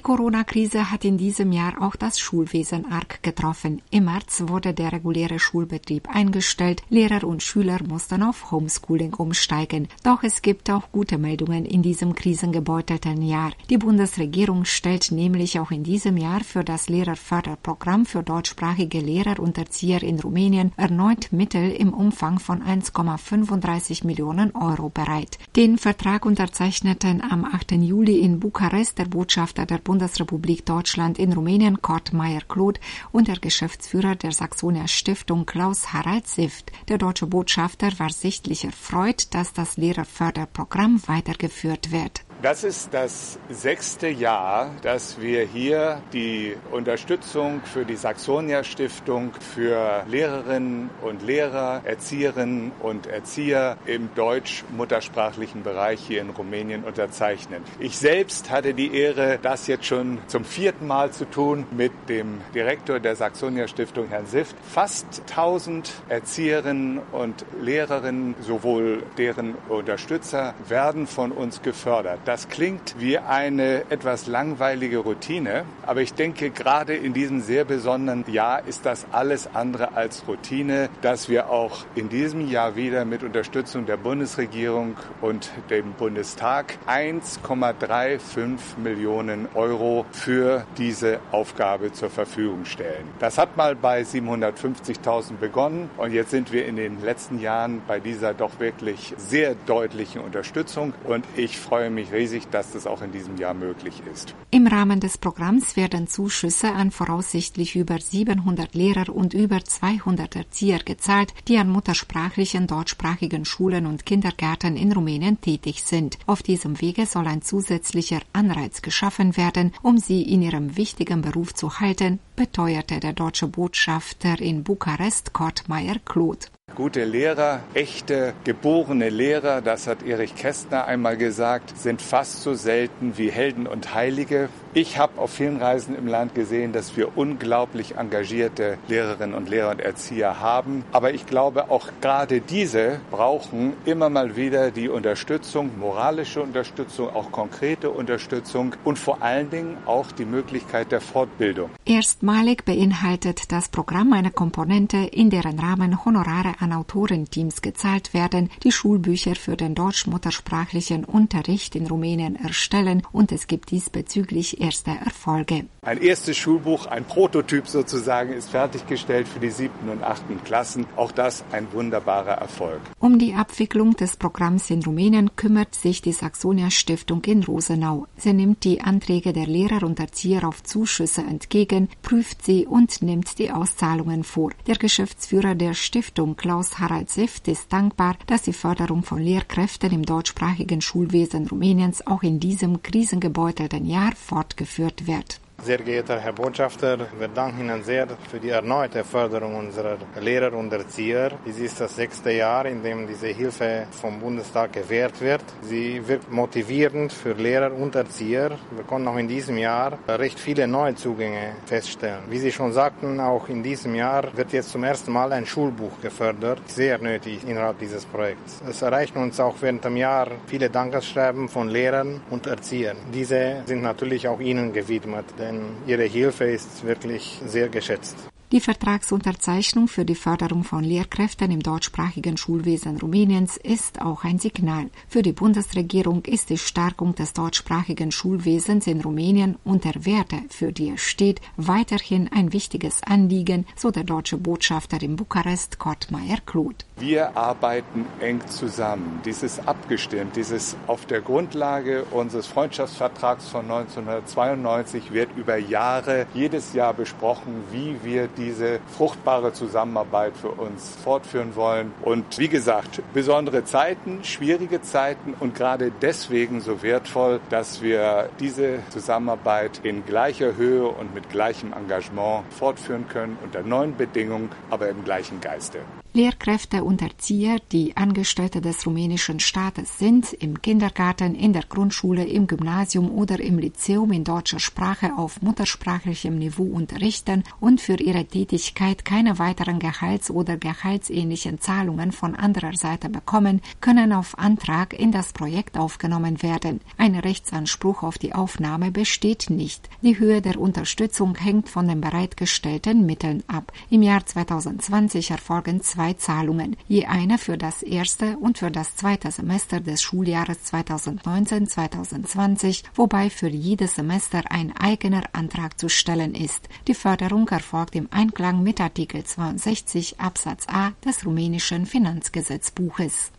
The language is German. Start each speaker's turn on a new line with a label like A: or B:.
A: Die Corona-Krise hat in diesem Jahr auch das Schulwesen arg getroffen. Im März wurde der reguläre Schulbetrieb eingestellt. Lehrer und Schüler mussten auf Homeschooling umsteigen. Doch es gibt auch gute Meldungen in diesem krisengebeutelten Jahr. Die Bundesregierung stellt nämlich auch in diesem Jahr für das Lehrerförderprogramm für deutschsprachige Lehrer und Erzieher in Rumänien erneut Mittel im Umfang von 1,35 Millionen Euro bereit. Den Vertrag unterzeichneten am 8. Juli in Bukarest der Botschafter der Bundesrepublik Deutschland in Rumänien Kurt Meyer-Kloth und der Geschäftsführer der Saxonia Stiftung Klaus Harald Sift. Der deutsche Botschafter war sichtlich erfreut, dass das Lehrerförderprogramm weitergeführt wird.
B: Das ist das sechste Jahr, dass wir hier die Unterstützung für die Saxonia Stiftung für Lehrerinnen und Lehrer, Erzieherinnen und Erzieher im deutsch-muttersprachlichen Bereich hier in Rumänien unterzeichnen. Ich selbst hatte die Ehre, das jetzt schon zum vierten Mal zu tun mit dem Direktor der Saxonia Stiftung, Herrn Sift. Fast 1000 Erzieherinnen und Lehrerinnen, sowohl deren Unterstützer, werden von uns gefördert. Das klingt wie eine etwas langweilige Routine, aber ich denke, gerade in diesem sehr besonderen Jahr ist das alles andere als Routine, dass wir auch in diesem Jahr wieder mit Unterstützung der Bundesregierung und dem Bundestag 1,35 Millionen Euro für diese Aufgabe zur Verfügung stellen. Das hat mal bei 750.000 begonnen und jetzt sind wir in den letzten Jahren bei dieser doch wirklich sehr deutlichen Unterstützung und ich freue mich riesig, dass das auch in diesem Jahr möglich ist.
A: Im Rahmen des Programms werden Zuschüsse an voraussichtlich über 700 Lehrer und über 200 Erzieher gezahlt, die an muttersprachlichen deutschsprachigen Schulen und Kindergärten in Rumänien tätig sind. Auf diesem Wege soll ein zusätzlicher Anreiz geschaffen werden, um sie in ihrem wichtigen Beruf zu halten, beteuerte der deutsche Botschafter in Bukarest Kurt Meyer-Kloth.
B: Gute Lehrer, echte geborene Lehrer, das hat Erich Kästner einmal gesagt, sind fast so selten wie Helden und Heilige. Ich habe auf vielen Reisen im Land gesehen, dass wir unglaublich engagierte Lehrerinnen und Lehrer und Erzieher haben. Aber ich glaube, auch gerade diese brauchen immer mal wieder die Unterstützung, moralische Unterstützung, auch konkrete Unterstützung und vor allen Dingen auch die Möglichkeit der Fortbildung.
A: Erstmalig beinhaltet das Programm eine Komponente, in deren Rahmen Honorare an Autorenteams gezahlt werden, die Schulbücher für den deutsch-muttersprachlichen Unterricht in Rumänien erstellen und es gibt diesbezüglich erste Erfolge.
B: Ein erstes Schulbuch, ein Prototyp sozusagen, ist fertiggestellt für die siebten und achten Klassen. Auch das ein wunderbarer Erfolg.
A: Um die Abwicklung des Programms in Rumänien kümmert sich die Saxonia Stiftung in Rosenau. Sie nimmt die Anträge der Lehrer und Erzieher auf Zuschüsse entgegen, prüft sie und nimmt die Auszahlungen vor. Der Geschäftsführer der Stiftung, Klaus Harald Sift ist dankbar, dass die Förderung von Lehrkräften im deutschsprachigen Schulwesen Rumäniens auch in diesem krisengebeutelten Jahr fortgeführt wird.
C: Sehr geehrter Herr Botschafter, wir danken Ihnen sehr für die erneute Förderung unserer Lehrer und Erzieher. Dies ist das sechste Jahr, in dem diese Hilfe vom Bundestag gewährt wird. Sie wirkt motivierend für Lehrer und Erzieher. Wir konnten auch in diesem Jahr recht viele Neuzugänge feststellen. Wie Sie schon sagten, auch in diesem Jahr wird jetzt zum ersten Mal ein Schulbuch gefördert. Sehr nötig innerhalb dieses Projekts. Es erreichen uns auch während dem Jahr viele Dankesschreiben von Lehrern und Erziehern. Diese sind natürlich auch Ihnen gewidmet denn Ihre Hilfe ist wirklich sehr geschätzt.
A: Die Vertragsunterzeichnung für die Förderung von Lehrkräften im deutschsprachigen Schulwesen Rumäniens ist auch ein Signal. Für die Bundesregierung ist die Stärkung des deutschsprachigen Schulwesens in Rumänien und der Werte, für die es steht, weiterhin ein wichtiges Anliegen, so der deutsche Botschafter in Bukarest Kurt Meyer-Kluth.
B: Wir arbeiten eng zusammen. Dieses abgestimmt, dieses auf der Grundlage unseres Freundschaftsvertrags von 1992 wird über Jahre jedes Jahr besprochen, wie wir diese fruchtbare Zusammenarbeit für uns fortführen wollen. Und wie gesagt, besondere Zeiten, schwierige Zeiten und gerade deswegen so wertvoll, dass wir diese Zusammenarbeit in gleicher Höhe und mit gleichem Engagement fortführen können unter neuen Bedingungen, aber im gleichen Geiste.
A: Lehrkräfte und Erzieher, die Angestellte des rumänischen Staates sind, im Kindergarten, in der Grundschule, im Gymnasium oder im Lyzeum in deutscher Sprache auf muttersprachlichem Niveau unterrichten und für ihre Tätigkeit keine weiteren Gehalts- oder gehaltsähnlichen Zahlungen von anderer Seite bekommen, können auf Antrag in das Projekt aufgenommen werden. Ein Rechtsanspruch auf die Aufnahme besteht nicht. Die Höhe der Unterstützung hängt von den bereitgestellten Mitteln ab. Im Jahr 2020 erfolgen zwei Zahlungen, je eine für das erste und für das zweite Semester des Schuljahres 2019-2020, wobei für jedes Semester ein eigener Antrag zu stellen ist. Die Förderung erfolgt im Einklang mit Artikel 62 Absatz a des rumänischen Finanzgesetzbuches.